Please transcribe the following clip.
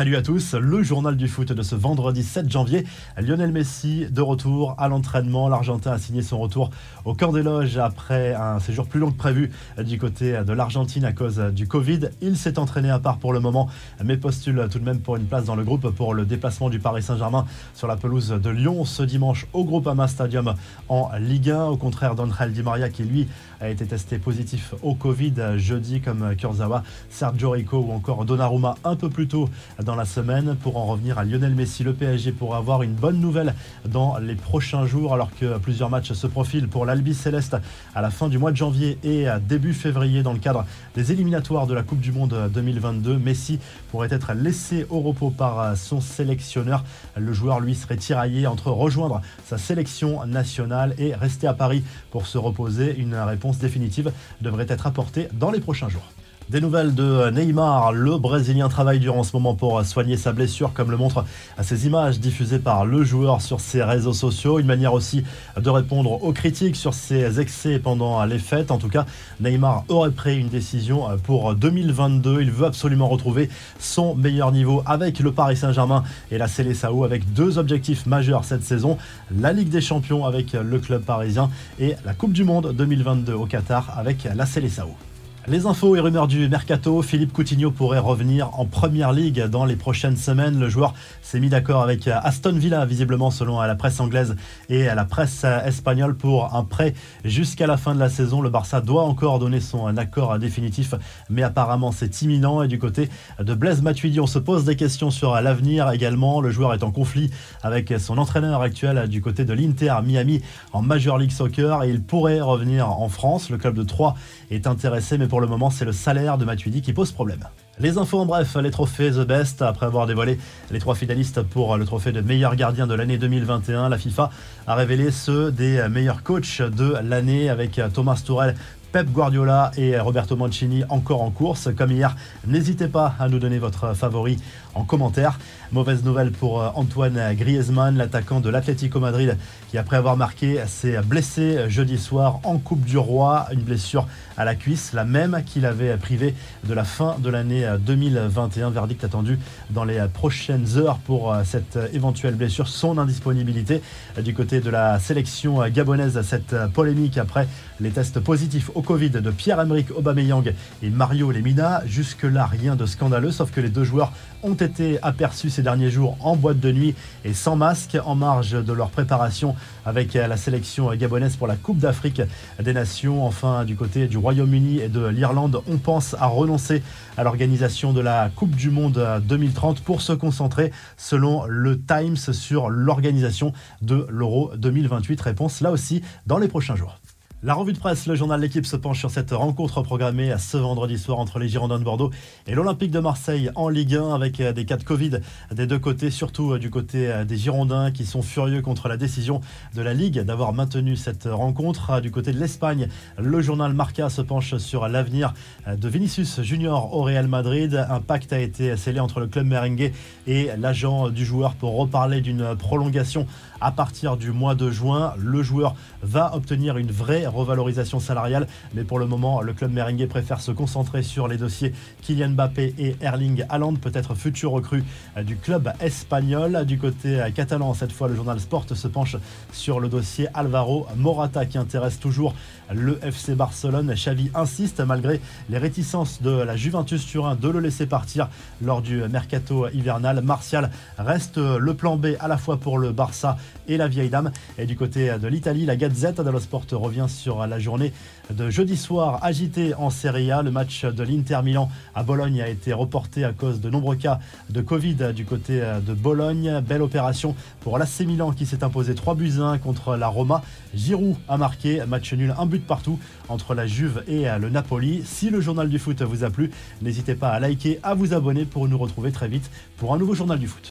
Salut à tous, le journal du foot de ce vendredi 7 janvier. Lionel Messi de retour à l'entraînement. L'Argentin a signé son retour au camp des loges après un séjour plus long que prévu du côté de l'Argentine à cause du Covid. Il s'est entraîné à part pour le moment, mais postule tout de même pour une place dans le groupe pour le déplacement du Paris Saint-Germain sur la pelouse de Lyon ce dimanche au Groupama Stadium en Ligue 1. Au contraire d'Angel Di Maria qui lui a été testé positif au Covid jeudi comme Kurzawa, Sergio Rico ou encore Donnarumma un peu plus tôt dans la semaine. Pour en revenir à Lionel Messi, le PSG pourra avoir une bonne nouvelle dans les prochains jours alors que plusieurs matchs se profilent pour l'Albi Céleste à la fin du mois de janvier et à début février dans le cadre des éliminatoires de la Coupe du Monde 2022. Messi pourrait être laissé au repos par son sélectionneur. Le joueur lui serait tiraillé entre rejoindre sa sélection nationale et rester à Paris pour se reposer. Une réponse définitive devrait être apportée dans les prochains jours. Des nouvelles de Neymar. Le Brésilien travaille durant ce moment pour soigner sa blessure, comme le montrent ces images diffusées par le joueur sur ses réseaux sociaux. Une manière aussi de répondre aux critiques sur ses excès pendant les fêtes. En tout cas, Neymar aurait pris une décision pour 2022. Il veut absolument retrouver son meilleur niveau avec le Paris Saint-Germain et la Célessao avec deux objectifs majeurs cette saison. La Ligue des Champions avec le club parisien et la Coupe du Monde 2022 au Qatar avec la Célessao. Les infos et rumeurs du mercato, Philippe Coutinho pourrait revenir en première ligue dans les prochaines semaines. Le joueur s'est mis d'accord avec Aston Villa, visiblement selon la presse anglaise et la presse espagnole, pour un prêt jusqu'à la fin de la saison. Le Barça doit encore donner son accord définitif, mais apparemment c'est imminent. Et du côté de Blaise Matuidi, on se pose des questions sur l'avenir également. Le joueur est en conflit avec son entraîneur actuel du côté de l'Inter Miami en Major League Soccer il pourrait revenir en France. Le club de Troyes est intéressé, mais pour le moment, c'est le salaire de Matuidi qui pose problème. Les infos en bref, les trophées The Best. Après avoir dévoilé les trois finalistes pour le trophée de meilleur gardien de l'année 2021, la FIFA a révélé ceux des meilleurs coachs de l'année avec Thomas Tourel Pep Guardiola et Roberto Mancini encore en course. Comme hier, n'hésitez pas à nous donner votre favori en commentaire. Mauvaise nouvelle pour Antoine Griezmann, l'attaquant de l'Atlético Madrid, qui après avoir marqué s'est blessé jeudi soir en Coupe du Roi. Une blessure à la cuisse, la même qu'il avait privé de la fin de l'année 2021. Verdict attendu dans les prochaines heures pour cette éventuelle blessure, son indisponibilité. Du côté de la sélection gabonaise, cette polémique après les tests positifs Covid de Pierre-Emerick Aubameyang et Mario Lemina. Jusque-là, rien de scandaleux, sauf que les deux joueurs ont été aperçus ces derniers jours en boîte de nuit et sans masque en marge de leur préparation avec la sélection gabonaise pour la Coupe d'Afrique des Nations. Enfin, du côté du Royaume-Uni et de l'Irlande, on pense à renoncer à l'organisation de la Coupe du Monde 2030 pour se concentrer, selon le Times, sur l'organisation de l'Euro 2028. Réponse là aussi dans les prochains jours. La revue de presse, le journal L'équipe se penche sur cette rencontre programmée ce vendredi soir entre les Girondins de Bordeaux et l'Olympique de Marseille en Ligue 1 avec des cas de Covid des deux côtés, surtout du côté des Girondins qui sont furieux contre la décision de la Ligue d'avoir maintenu cette rencontre. Du côté de l'Espagne, le journal Marca se penche sur l'avenir de Vinicius Junior au Real Madrid. Un pacte a été scellé entre le club merengue et l'agent du joueur pour reparler d'une prolongation à partir du mois de juin. Le joueur va obtenir une vraie revalorisation salariale. Mais pour le moment, le club merengue préfère se concentrer sur les dossiers Kylian Mbappé et Erling Haaland, peut-être futur recrue du club espagnol. Du côté catalan, cette fois, le journal Sport se penche sur le dossier Alvaro Morata qui intéresse toujours le FC Barcelone. Xavi insiste, malgré les réticences de la Juventus Turin, de le laisser partir lors du mercato hivernal. Martial reste le plan B à la fois pour le Barça et la vieille dame. Et du côté de l'Italie, la Gazette dello Sport revient sur la journée de jeudi soir agitée en Serie A. Le match de l'Inter Milan à Bologne a été reporté à cause de nombreux cas de Covid du côté de Bologne. Belle opération pour l'AC Milan qui s'est imposé 3 buts 1 contre la Roma. Giroud a marqué, match nul, un but partout entre la Juve et le Napoli. Si le journal du foot vous a plu, n'hésitez pas à liker, à vous abonner pour nous retrouver très vite pour un nouveau journal du foot.